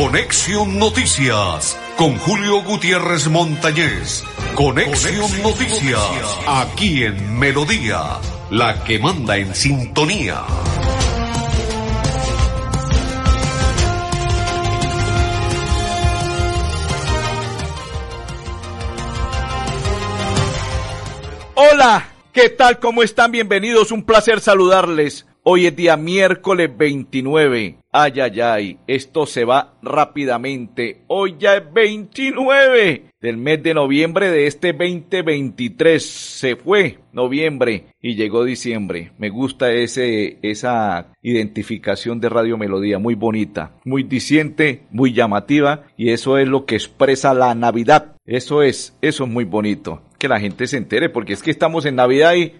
Conexión Noticias con Julio Gutiérrez Montañez. Conexión, Noticias, aquí en Melodía, la que manda en sintonía. Hola, ¿qué tal? ¿Cómo están? Bienvenidos, un placer saludarles. Hoy es día miércoles 29. Ay, ay, ay, esto se va rápidamente. Hoy ya es 29 del mes de noviembre de este 2023. Se fue noviembre y llegó diciembre. Me gusta ese, esa identificación de Radio Melodía, muy bonita, muy diciente, muy llamativa y eso es lo que expresa la Navidad. Eso es, eso es muy bonito que la gente se entere, porque es que estamos en Navidad y,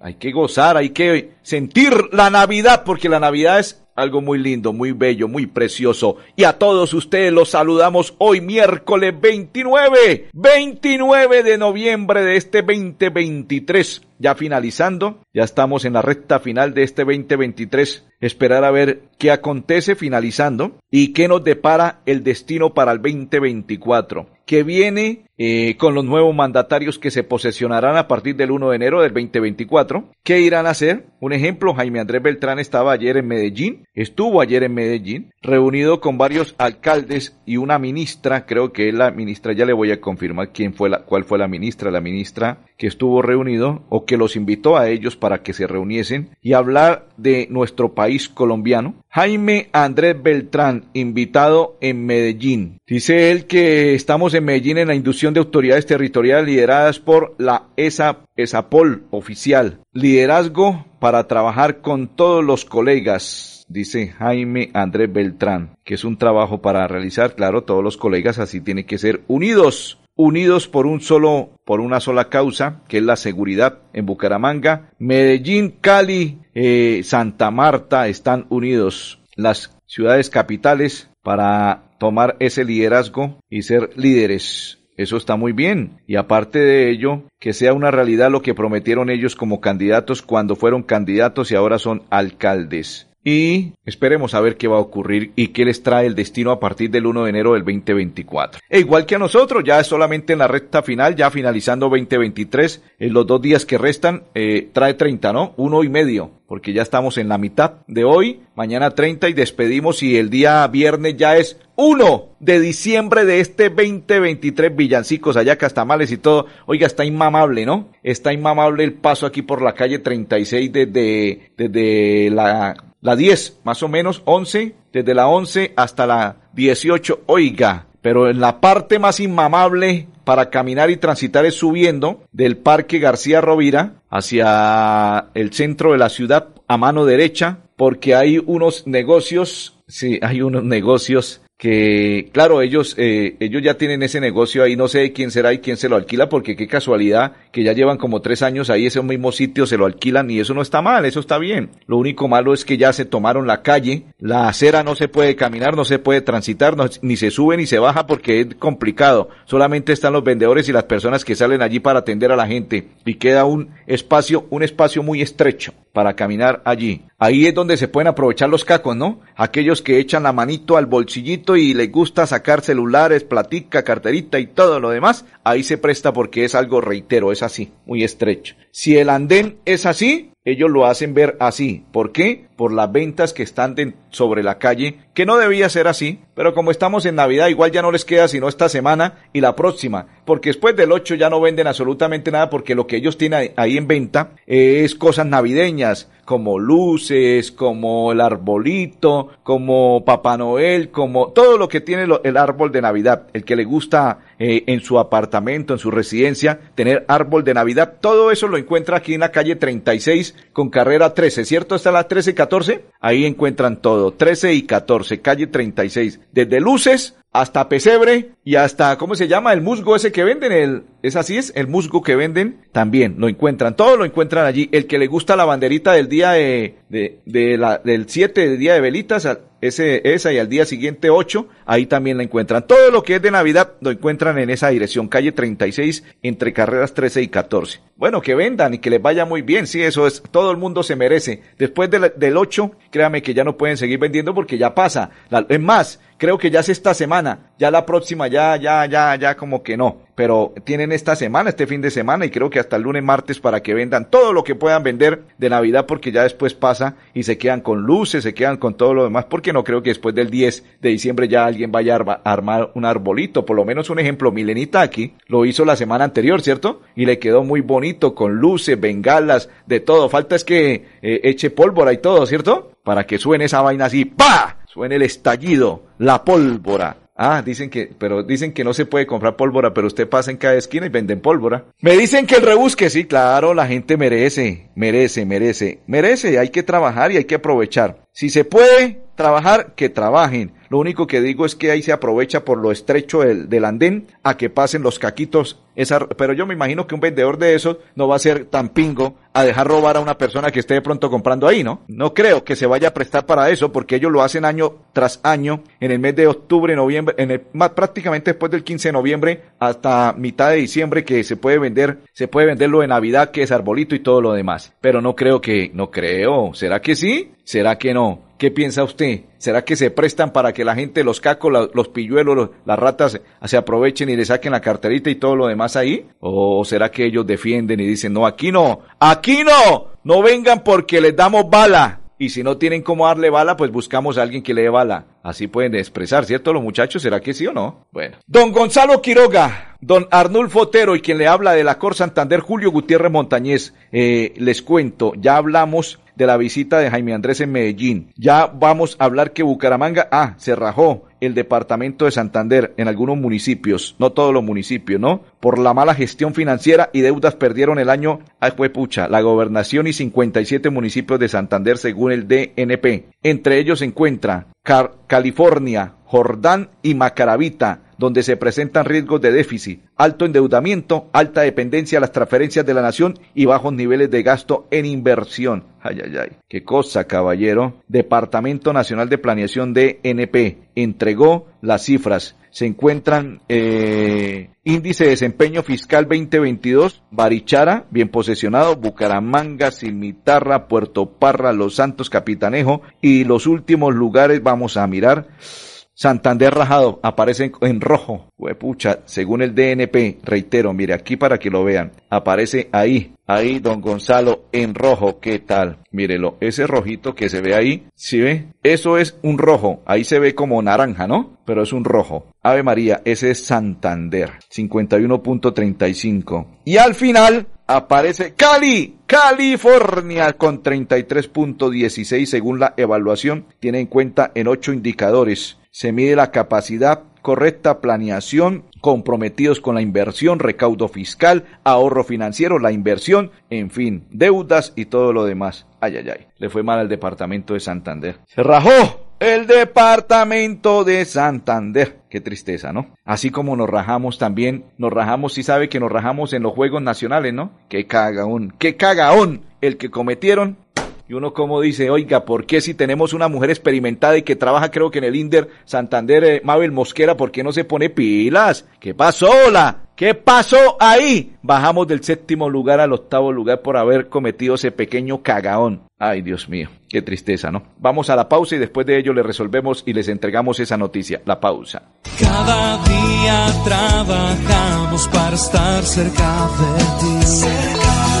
hay que gozar, hay que sentir la Navidad, porque la Navidad es algo muy lindo, muy bello, muy precioso. Y a todos ustedes los saludamos hoy miércoles 29, 29 de noviembre de este 2023 ya finalizando, ya estamos en la recta final de este 2023, esperar a ver qué acontece finalizando y qué nos depara el destino para el 2024, que viene eh, con los nuevos mandatarios que se posesionarán a partir del 1 de enero del 2024. ¿Qué irán a hacer? Un ejemplo, Jaime Andrés Beltrán estaba ayer en Medellín, estuvo ayer en Medellín, reunido con varios alcaldes y una ministra, creo que es la ministra, ya le voy a confirmar quién fue la, cuál fue la ministra, la ministra que estuvo reunido o que los invitó a ellos para que se reuniesen y hablar de nuestro país colombiano. Jaime Andrés Beltrán, invitado en Medellín. Dice él que estamos en Medellín en la inducción de autoridades territoriales lideradas por la ESA, ESAPOL oficial. Liderazgo para trabajar con todos los colegas dice Jaime Andrés Beltrán, que es un trabajo para realizar, claro, todos los colegas así tienen que ser unidos unidos por un solo, por una sola causa, que es la seguridad en Bucaramanga. Medellín, Cali, eh, Santa Marta están unidos. Las ciudades capitales para tomar ese liderazgo y ser líderes. Eso está muy bien. Y aparte de ello, que sea una realidad lo que prometieron ellos como candidatos cuando fueron candidatos y ahora son alcaldes y esperemos a ver qué va a ocurrir y qué les trae el destino a partir del 1 de enero del 2024. E igual que a nosotros, ya es solamente en la recta final, ya finalizando 2023, en los dos días que restan, eh, trae 30, ¿no? Uno y medio, porque ya estamos en la mitad de hoy, mañana 30 y despedimos y el día viernes ya es 1 de diciembre de este 2023, villancicos allá, castamales y todo. Oiga, está inmamable, ¿no? Está inmamable el paso aquí por la calle 36 desde, desde la la 10, más o menos 11, desde la 11 hasta la 18, oiga, pero en la parte más inmamable para caminar y transitar es subiendo del Parque García Rovira hacia el centro de la ciudad a mano derecha, porque hay unos negocios, sí, hay unos negocios que claro, ellos, eh, ellos ya tienen ese negocio ahí, no sé quién será y quién se lo alquila, porque qué casualidad que ya llevan como tres años ahí ese mismo sitio, se lo alquilan y eso no está mal, eso está bien. Lo único malo es que ya se tomaron la calle, la acera no se puede caminar, no se puede transitar, ni se sube ni se baja porque es complicado. Solamente están los vendedores y las personas que salen allí para atender a la gente y queda un espacio, un espacio muy estrecho para caminar allí. Ahí es donde se pueden aprovechar los cacos, ¿no? Aquellos que echan la manito al bolsillito y les gusta sacar celulares, platica, carterita y todo lo demás, ahí se presta porque es algo, reitero, es así, muy estrecho. Si el andén es así, ellos lo hacen ver así. ¿Por qué? Por las ventas que están sobre la calle, que no debía ser así, pero como estamos en Navidad, igual ya no les queda sino esta semana y la próxima, porque después del 8 ya no venden absolutamente nada porque lo que ellos tienen ahí en venta es cosas navideñas, como luces, como el arbolito, como Papá Noel, como todo lo que tiene el árbol de Navidad. El que le gusta eh, en su apartamento, en su residencia, tener árbol de Navidad, todo eso lo encuentra aquí en la calle 36 con carrera 13, ¿cierto? Está la 13 y 14. Ahí encuentran todo, 13 y 14, calle 36. Desde luces hasta pesebre y hasta, ¿cómo se llama? El musgo ese que venden, el, es así es, el musgo que venden, también lo encuentran, todo lo encuentran allí. El que le gusta la banderita del día de, de, la, del 7 de día de velitas, ese, esa y al día siguiente 8, ahí también la encuentran. Todo lo que es de Navidad lo encuentran en esa dirección, calle 36, entre carreras 13 y 14. Bueno, que vendan y que les vaya muy bien, sí, eso es, todo el mundo se merece. Después del, del 8, créame que ya no pueden seguir vendiendo porque ya pasa. es más, creo que ya es esta semana, ya la próxima ya, ya, ya, ya como que no. Pero tienen esta semana, este fin de semana y creo que hasta el lunes, martes para que vendan todo lo que puedan vender de Navidad porque ya después pasa y se quedan con luces, se quedan con todo lo demás porque no creo que después del 10 de diciembre ya alguien vaya a armar un arbolito. Por lo menos un ejemplo, Milenita aquí lo hizo la semana anterior, ¿cierto? Y le quedó muy bonito con luces, bengalas, de todo. Falta es que eh, eche pólvora y todo, ¿cierto? Para que suene esa vaina así, ¡pa! Suene el estallido, la pólvora. Ah, dicen que, pero dicen que no se puede comprar pólvora, pero usted pasa en cada esquina y venden pólvora. Me dicen que el rebusque, sí, claro, la gente merece, merece, merece, merece, hay que trabajar y hay que aprovechar. Si se puede trabajar, que trabajen. Lo único que digo es que ahí se aprovecha por lo estrecho del, del andén a que pasen los caquitos. Esa, pero yo me imagino que un vendedor de esos no va a ser tan pingo a dejar robar a una persona que esté de pronto comprando ahí, ¿no? No creo que se vaya a prestar para eso porque ellos lo hacen año tras año en el mes de octubre, noviembre, en el, más prácticamente después del 15 de noviembre hasta mitad de diciembre que se puede vender, se puede vender lo de Navidad que es arbolito y todo lo demás. Pero no creo que, no creo. ¿Será que sí? ¿Será que no? ¿Qué piensa usted? ¿Será que se prestan para que la gente, los cacos, los pilluelos, las ratas se aprovechen y le saquen la carterita y todo lo demás ahí? ¿O será que ellos defienden y dicen, no, aquí no, aquí no, no vengan porque les damos bala? Y si no tienen cómo darle bala, pues buscamos a alguien que le dé bala. Así pueden expresar, ¿cierto los muchachos? ¿Será que sí o no? Bueno. Don Gonzalo Quiroga, don Arnulfo Otero y quien le habla de la Cor Santander, Julio Gutiérrez Montañez. Eh, les cuento, ya hablamos de la visita de Jaime Andrés en Medellín. Ya vamos a hablar que Bucaramanga, ah, se rajó el departamento de Santander en algunos municipios, no todos los municipios, ¿no? Por la mala gestión financiera y deudas perdieron el año, ah, fue pucha, la gobernación y 57 municipios de Santander según el DNP. Entre ellos se encuentra California, Jordán y Macaravita, donde se presentan riesgos de déficit, alto endeudamiento, alta dependencia a las transferencias de la nación y bajos niveles de gasto en inversión. Ay, ay, ay. Qué cosa, caballero. Departamento Nacional de Planeación DNP entregó las cifras. Se encuentran eh, índice de desempeño fiscal 2022, Barichara, bien posesionado, Bucaramanga, Cimitarra, Puerto Parra, Los Santos, Capitanejo y los últimos lugares vamos a mirar. Santander rajado aparece en, rojo. Huepucha, según el DNP, reitero, mire aquí para que lo vean. Aparece ahí, ahí, don Gonzalo, en rojo. ¿Qué tal? Mírelo, ese rojito que se ve ahí, ¿sí ve? Eso es un rojo. Ahí se ve como naranja, ¿no? Pero es un rojo. Ave María, ese es Santander. 51.35. Y al final, aparece Cali, California con 33.16 según la evaluación. Tiene en cuenta en ocho indicadores se mide la capacidad, correcta planeación, comprometidos con la inversión, recaudo fiscal, ahorro financiero, la inversión, en fin, deudas y todo lo demás. Ay, ay, ay, le fue mal al departamento de Santander. Se rajó el departamento de Santander. Qué tristeza, ¿no? Así como nos rajamos también, nos rajamos, si sabe que nos rajamos en los Juegos Nacionales, ¿no? Qué cagaón, qué cagaón el que cometieron y uno como dice, oiga, ¿por qué si tenemos una mujer experimentada y que trabaja creo que en el Inder Santander, eh, Mabel Mosquera, ¿por qué no se pone pilas? ¿Qué pasó, la? ¿Qué pasó ahí? Bajamos del séptimo lugar al octavo lugar por haber cometido ese pequeño cagaón. Ay, Dios mío, qué tristeza, ¿no? Vamos a la pausa y después de ello le resolvemos y les entregamos esa noticia. La pausa. Cada día trabajamos para estar cerca de ti.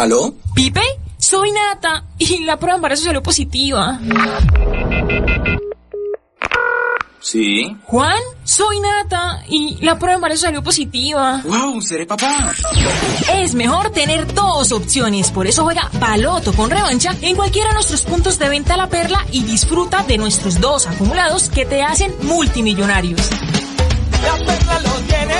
¿Aló? ¿Pipe? Soy Nata y la prueba de embarazo salió positiva. Sí. Juan, soy Nata y la prueba de embarazo salió positiva. ¡Wow! ¡Seré papá! Es mejor tener dos opciones, por eso juega Baloto con revancha en cualquiera de nuestros puntos de venta La Perla y disfruta de nuestros dos acumulados que te hacen multimillonarios. La Perla lo tiene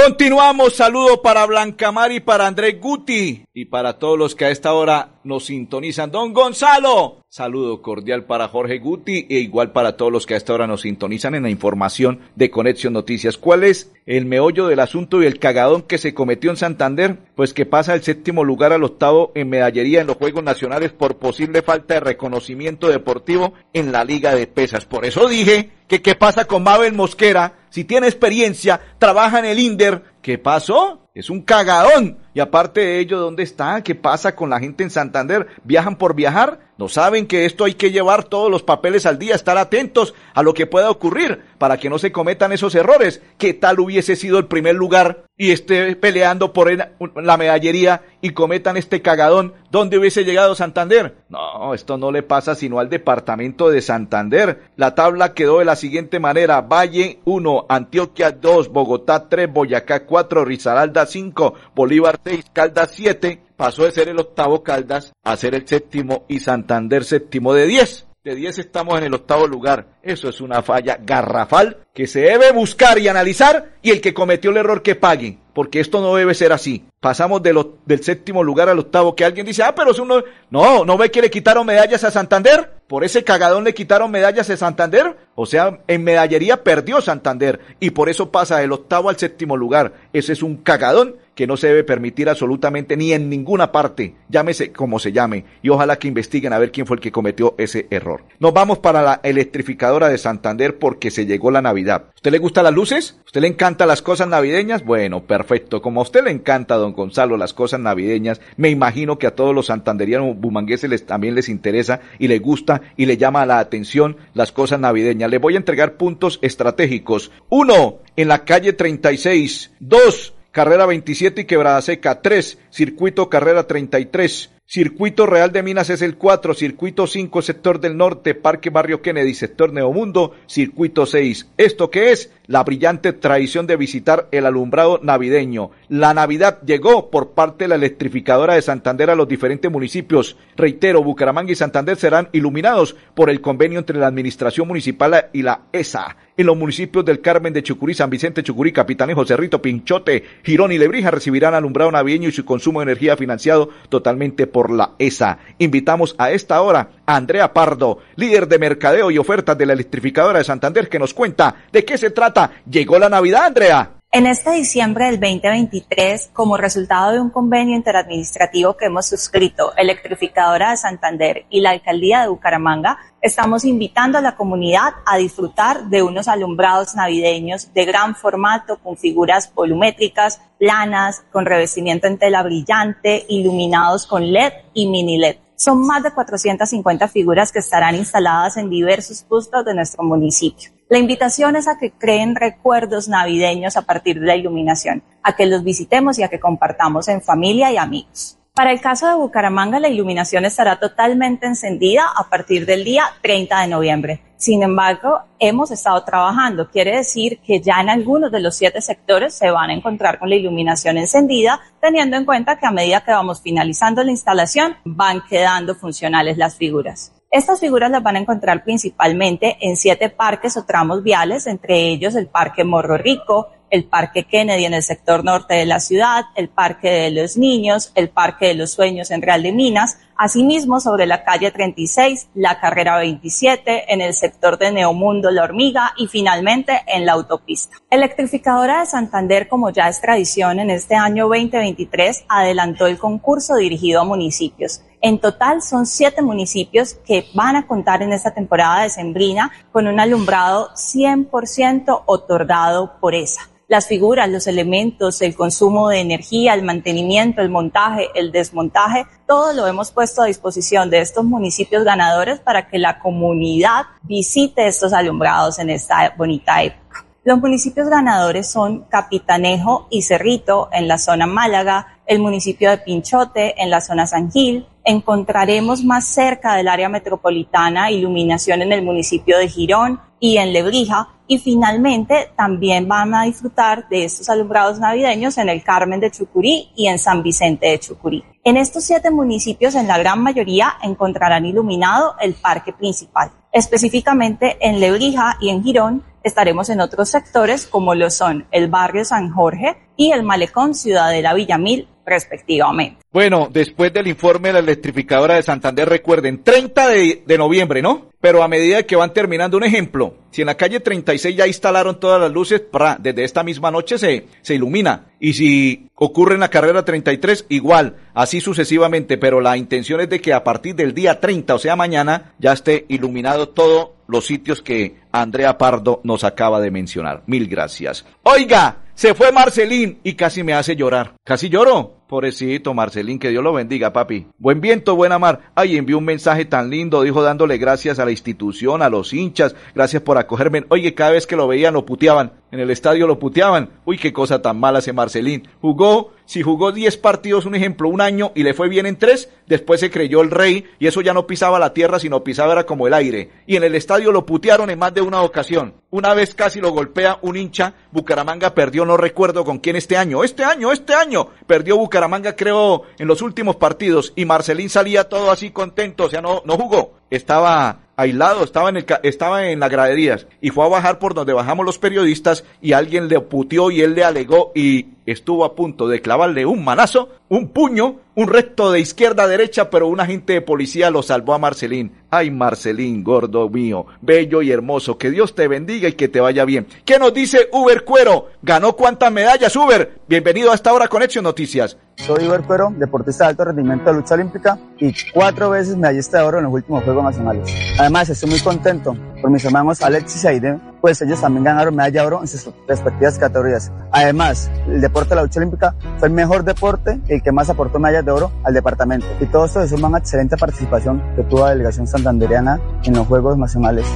Continuamos, saludo para Blancamar y para Andrés Guti y para todos los que a esta hora nos sintonizan. Don Gonzalo, saludo cordial para Jorge Guti e igual para todos los que a esta hora nos sintonizan en la información de Conexión Noticias. ¿Cuál es el meollo del asunto y el cagadón que se cometió en Santander? Pues que pasa el séptimo lugar al octavo en medallería en los Juegos Nacionales por posible falta de reconocimiento deportivo en la Liga de Pesas. Por eso dije que qué pasa con Mabel Mosquera, si tiene experiencia, trabaja en el INDER, ¿qué pasó? Es un cagadón. Y aparte de ello, ¿dónde está? ¿Qué pasa con la gente en Santander? ¿Viajan por viajar? ¿No saben que esto hay que llevar todos los papeles al día, estar atentos a lo que pueda ocurrir para que no se cometan esos errores? ¿Qué tal hubiese sido el primer lugar y esté peleando por la medallería y cometan este cagadón? ¿Dónde hubiese llegado Santander? No, esto no le pasa sino al departamento de Santander. La tabla quedó de la siguiente manera. Valle 1, Antioquia 2, Bogotá 3, Boyacá 4, Risaralda 5, Bolívar 6, Caldas 7, pasó de ser el octavo Caldas a ser el séptimo y Santander séptimo de 10. De 10 estamos en el octavo lugar. Eso es una falla garrafal que se debe buscar y analizar y el que cometió el error que pague. Porque esto no debe ser así. Pasamos del séptimo lugar al octavo que alguien dice, ah, pero es uno... No, ¿no ve que le quitaron medallas a Santander? Por ese cagadón le quitaron medallas a Santander. O sea, en medallería perdió Santander y por eso pasa del octavo al séptimo lugar. Ese es un cagadón que no se debe permitir absolutamente ni en ninguna parte, llámese como se llame, y ojalá que investiguen a ver quién fue el que cometió ese error. Nos vamos para la electrificadora de Santander porque se llegó la Navidad. ¿Usted le gustan las luces? ¿Usted le encanta las cosas navideñas? Bueno, perfecto. Como a usted le encanta, don Gonzalo, las cosas navideñas, me imagino que a todos los santanderianos bumangueses les, también les interesa y les gusta y le llama la atención las cosas navideñas. Le voy a entregar puntos estratégicos. Uno, en la calle 36. Dos, Carrera 27 y Quebrada Seca 3, Circuito Carrera 33, Circuito Real de Minas es el 4, Circuito 5, Sector del Norte, Parque Barrio Kennedy, Sector Neomundo, Circuito 6. ¿Esto qué es? La brillante tradición de visitar el alumbrado navideño. La Navidad llegó por parte de la electrificadora de Santander a los diferentes municipios. Reitero, Bucaramanga y Santander serán iluminados por el convenio entre la Administración Municipal y la ESA en los municipios del Carmen de Chucurí, San Vicente, Chucurí, Capitanejo, Cerrito, Pinchote, Girón y Lebrija recibirán alumbrado navideño y su consumo de energía financiado totalmente por la ESA. Invitamos a esta hora a Andrea Pardo, líder de mercadeo y ofertas de la electrificadora de Santander, que nos cuenta de qué se trata. Llegó la Navidad, Andrea. En este diciembre del 2023, como resultado de un convenio interadministrativo que hemos suscrito Electrificadora de Santander y la Alcaldía de Bucaramanga, estamos invitando a la comunidad a disfrutar de unos alumbrados navideños de gran formato con figuras volumétricas, planas, con revestimiento en tela brillante, iluminados con LED y mini LED. Son más de 450 figuras que estarán instaladas en diversos puntos de nuestro municipio. La invitación es a que creen recuerdos navideños a partir de la iluminación, a que los visitemos y a que compartamos en familia y amigos. Para el caso de Bucaramanga, la iluminación estará totalmente encendida a partir del día 30 de noviembre. Sin embargo, hemos estado trabajando. Quiere decir que ya en algunos de los siete sectores se van a encontrar con la iluminación encendida, teniendo en cuenta que a medida que vamos finalizando la instalación, van quedando funcionales las figuras. Estas figuras las van a encontrar principalmente en siete parques o tramos viales, entre ellos el Parque Morro Rico, el Parque Kennedy en el sector norte de la ciudad, el Parque de los Niños, el Parque de los Sueños en Real de Minas, asimismo sobre la calle 36, la carrera 27, en el sector de Neomundo La Hormiga y finalmente en la autopista. Electrificadora de Santander, como ya es tradición en este año 2023, adelantó el concurso dirigido a municipios. En total son siete municipios que van a contar en esta temporada de Sembrina con un alumbrado 100% otorgado por esa las figuras, los elementos, el consumo de energía, el mantenimiento, el montaje, el desmontaje, todo lo hemos puesto a disposición de estos municipios ganadores para que la comunidad visite estos alumbrados en esta bonita época. Los municipios ganadores son Capitanejo y Cerrito en la zona Málaga, el municipio de Pinchote en la zona San Gil. Encontraremos más cerca del área metropolitana iluminación en el municipio de Girón y en Lebrija, y finalmente también van a disfrutar de estos alumbrados navideños en el Carmen de Chucurí y en San Vicente de Chucurí. En estos siete municipios, en la gran mayoría, encontrarán iluminado el parque principal. Específicamente en Lebrija y en Girón estaremos en otros sectores como lo son el barrio San Jorge y el malecón Ciudadela Villamil respectivamente. Bueno, después del informe de la electrificadora de Santander, recuerden, 30 de, noviembre, ¿no? Pero a medida que van terminando, un ejemplo, si en la calle 36 ya instalaron todas las luces, desde esta misma noche se, se ilumina. Y si ocurre en la carrera 33, igual, así sucesivamente, pero la intención es de que a partir del día 30, o sea mañana, ya esté iluminado todos los sitios que Andrea Pardo nos acaba de mencionar. Mil gracias. Oiga, se fue Marcelín y casi me hace llorar. Casi lloro. Pobrecito Marcelín, que Dios lo bendiga, papi. Buen viento, buena mar. Ay, envió un mensaje tan lindo, dijo dándole gracias a la institución, a los hinchas, gracias por acogerme. Oye, cada vez que lo veían lo puteaban, en el estadio lo puteaban. Uy, qué cosa tan mala ese Marcelín. Jugó, si jugó 10 partidos, un ejemplo, un año y le fue bien en tres, después se creyó el rey y eso ya no pisaba la tierra, sino pisaba era como el aire. Y en el estadio lo putearon en más de una ocasión. Una vez casi lo golpea un hincha, Bucaramanga perdió, no recuerdo con quién este año, este año, este año, perdió Bucaramanga creo en los últimos partidos y Marcelín salía todo así contento, o sea, no, no jugó, estaba aislado, estaba en, el, estaba en las graderías y fue a bajar por donde bajamos los periodistas y alguien le puteó y él le alegó y estuvo a punto de clavarle un manazo, un puño, un recto de izquierda a derecha, pero un agente de policía lo salvó a Marcelín. Ay, Marcelín, gordo mío, bello y hermoso, que Dios te bendiga y que te vaya bien. ¿Qué nos dice Uber Cuero? ¿Ganó cuántas medallas, Uber? Bienvenido a esta hora Conexión Noticias. Soy Uber Cuero, deportista de alto rendimiento de lucha olímpica y cuatro veces medallista de oro en los últimos Juegos Nacionales. Además, estoy muy contento por mis hermanos Alexis y Aide, pues ellos también ganaron medalla de oro en sus respectivas categorías. Además, el deporte de la lucha olímpica fue el mejor deporte y el que más aportó medallas de oro al departamento. Y todo esto es una excelente participación que tuvo la delegación santandereana en los Juegos Nacionales,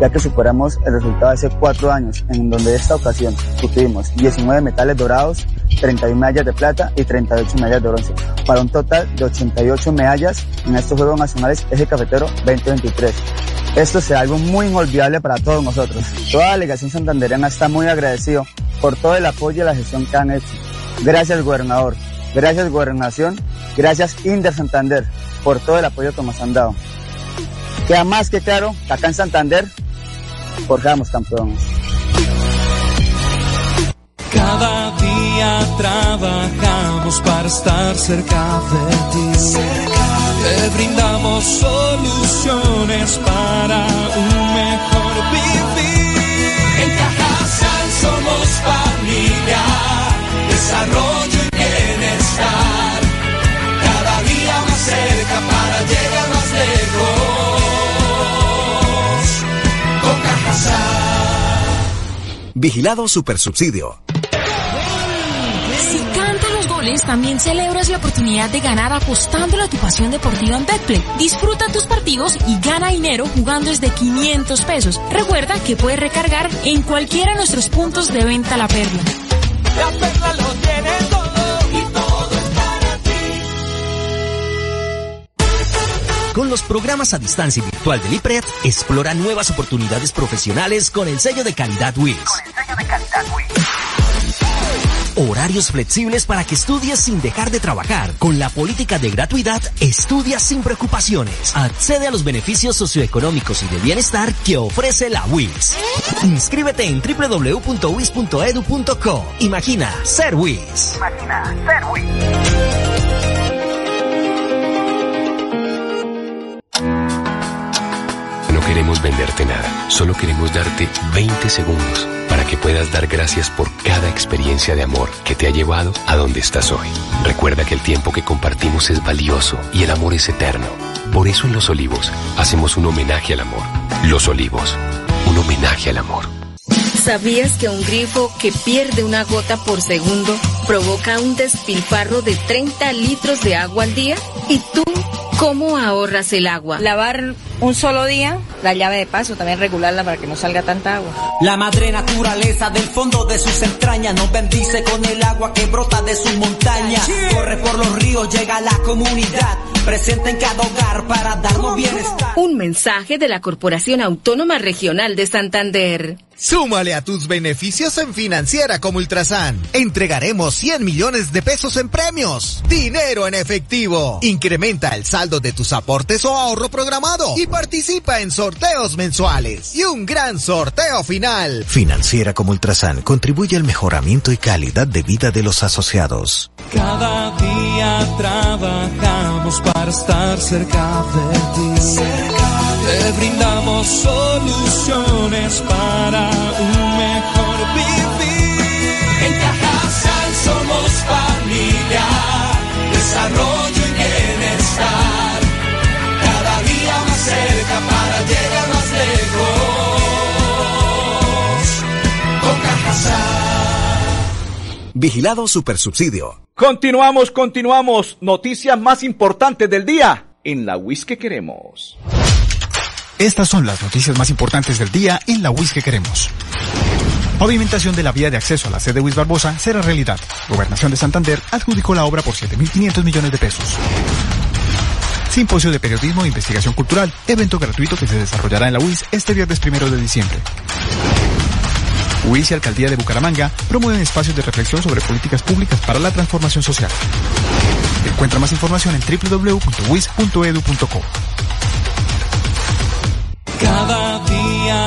ya que superamos el resultado de hace cuatro años, en donde esta ocasión tuvimos 19 metales dorados, 31 medallas de plata y 38 medallas de bronce, para un total de 88 medallas en estos Juegos Nacionales Eje Cafetero 2023. Esto será algo muy inolvidable para todos nosotros. Toda la delegación santandereana está muy agradecido por todo el apoyo y la gestión que han hecho. Gracias, gobernador. Gracias, gobernación. Gracias, Inder Santander, por todo el apoyo que nos han dado. Queda más que claro acá en Santander forjamos campeones. Cada día trabajamos para estar cerca de ti. Te brindamos soluciones para un mejor vivir. Somos familia desarrollo y bienestar. Cada día más cerca para llegar más lejos. Con Vigilado Supersubsidio. También celebras la oportunidad de ganar apostándole a tu pasión deportiva en Betplay. Disfruta tus partidos y gana dinero jugando desde 500 pesos. Recuerda que puedes recargar en cualquiera de nuestros puntos de venta La Perla. La perla lo tiene todo y todo es para ti. Con los programas a distancia y virtual del IPRED, explora nuevas oportunidades profesionales con el sello de calidad WIS. Horarios flexibles para que estudies sin dejar de trabajar. Con la política de gratuidad, estudia sin preocupaciones. Accede a los beneficios socioeconómicos y de bienestar que ofrece la WIS. Inscríbete en www.wis.edu.co. Imagina ser WIS. Imagina ser Wii. No queremos venderte nada, solo queremos darte 20 segundos que puedas dar gracias por cada experiencia de amor que te ha llevado a donde estás hoy. Recuerda que el tiempo que compartimos es valioso y el amor es eterno. Por eso en Los Olivos hacemos un homenaje al amor. Los Olivos, un homenaje al amor. ¿Sabías que un grifo que pierde una gota por segundo provoca un despilfarro de 30 litros de agua al día? ¿Y tú cómo ahorras el agua? Lavar un solo día, la llave de paso, también regularla para que no salga tanta agua. La madre naturaleza del fondo de sus entrañas nos bendice con el agua que brota de sus montañas. Corre por los ríos, llega a la comunidad, presente en cada hogar para darnos bienestar. Un mensaje de la Corporación Autónoma Regional de Santander. Súmale a tus beneficios en Financiera como Ultrasan. Entregaremos 100 millones de pesos en premios. Dinero en efectivo. Incrementa el saldo de tus aportes o ahorro programado y participa en sorteos mensuales y un gran sorteo final. Financiera como Ultrasan contribuye al mejoramiento y calidad de vida de los asociados. Cada día trabajamos para estar cerca de ti. Te brindamos soluciones para un mejor vivir. Somos familia, desarrollo y bienestar. Cada día más cerca para llegar más lejos. Con Cajasal. Vigilado Supersubsidio. Continuamos, continuamos. Noticias más importantes del día en la WIS que queremos. Estas son las noticias más importantes del día en la WIS que queremos. Pavimentación de la vía de acceso a la sede WIS Barbosa será realidad. Gobernación de Santander adjudicó la obra por 7.500 millones de pesos. Simposio de Periodismo e Investigación Cultural, evento gratuito que se desarrollará en la UIS este viernes primero de diciembre. UIS y Alcaldía de Bucaramanga promueven espacios de reflexión sobre políticas públicas para la transformación social. Encuentra más información en www.wis.edu.co. Cada día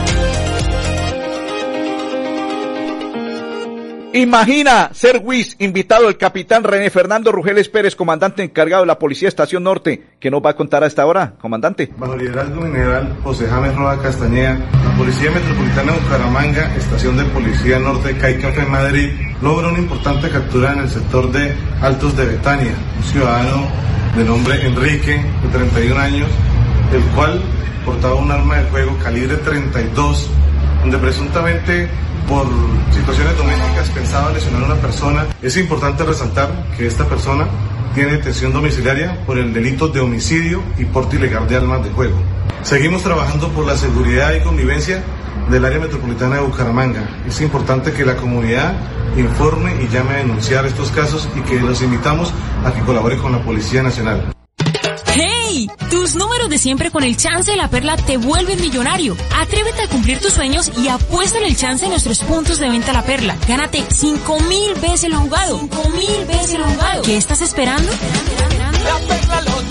Imagina ser WIS, invitado el capitán René Fernando Rugeles Pérez, comandante encargado de la Policía Estación Norte, que nos va a contar a esta hora, comandante. Bajo liderazgo general José James Roda Castañeda, la Policía Metropolitana de Bucaramanga, Estación de Policía Norte Caicafe Madrid, logra una importante captura en el sector de Altos de Betania, un ciudadano de nombre Enrique, de 31 años, el cual portaba un arma de fuego calibre 32, donde presuntamente por situaciones domésticas pensaba lesionar a una persona. Es importante resaltar que esta persona tiene detención domiciliaria por el delito de homicidio y porte ilegal de armas de juego. Seguimos trabajando por la seguridad y convivencia del área metropolitana de Bucaramanga. Es importante que la comunidad informe y llame a denunciar estos casos y que los invitamos a que colabore con la Policía Nacional. Tus números de siempre con el chance de la perla te vuelven millonario. Atrévete a cumplir tus sueños y apuesta en el chance en nuestros puntos de venta la perla. Gánate 5 mil veces lo jugado. 5 mil veces lo jugado. ¿Qué estás esperando? La perla lo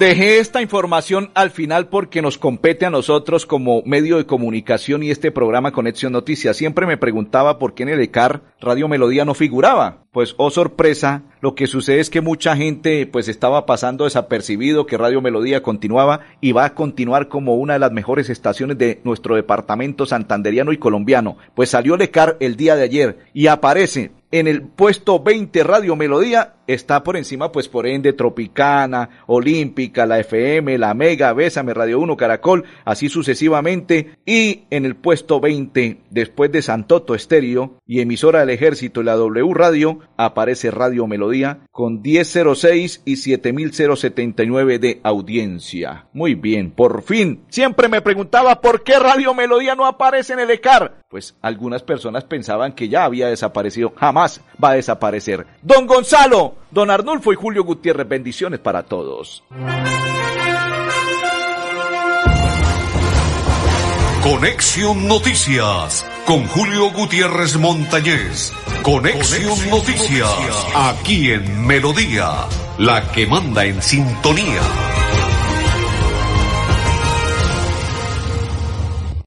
Dejé esta información al final porque nos compete a nosotros como medio de comunicación y este programa Conexión Noticias. Siempre me preguntaba por qué en el ECAR Radio Melodía no figuraba. Pues, oh sorpresa, lo que sucede es que mucha gente pues estaba pasando desapercibido que Radio Melodía continuaba y va a continuar como una de las mejores estaciones de nuestro departamento santanderiano y colombiano. Pues salió el ECAR el día de ayer y aparece en el puesto 20 Radio Melodía está por encima, pues por ende, Tropicana, Olímpica, la FM, la Mega, Bésame, Radio 1, Caracol, así sucesivamente. Y en el puesto 20, después de Santoto Estéreo y emisora del Ejército y la W Radio, aparece Radio Melodía con 1006 y 7079 de audiencia. Muy bien, por fin. Siempre me preguntaba por qué Radio Melodía no aparece en el ECAR. Pues algunas personas pensaban que ya había desaparecido. Jamás va a desaparecer. Don Gonzalo, Don Arnulfo y Julio Gutiérrez, bendiciones para todos. Conexión Noticias con Julio Gutiérrez Montañez. Conexión, Noticias, aquí en Melodía, la que manda en sintonía.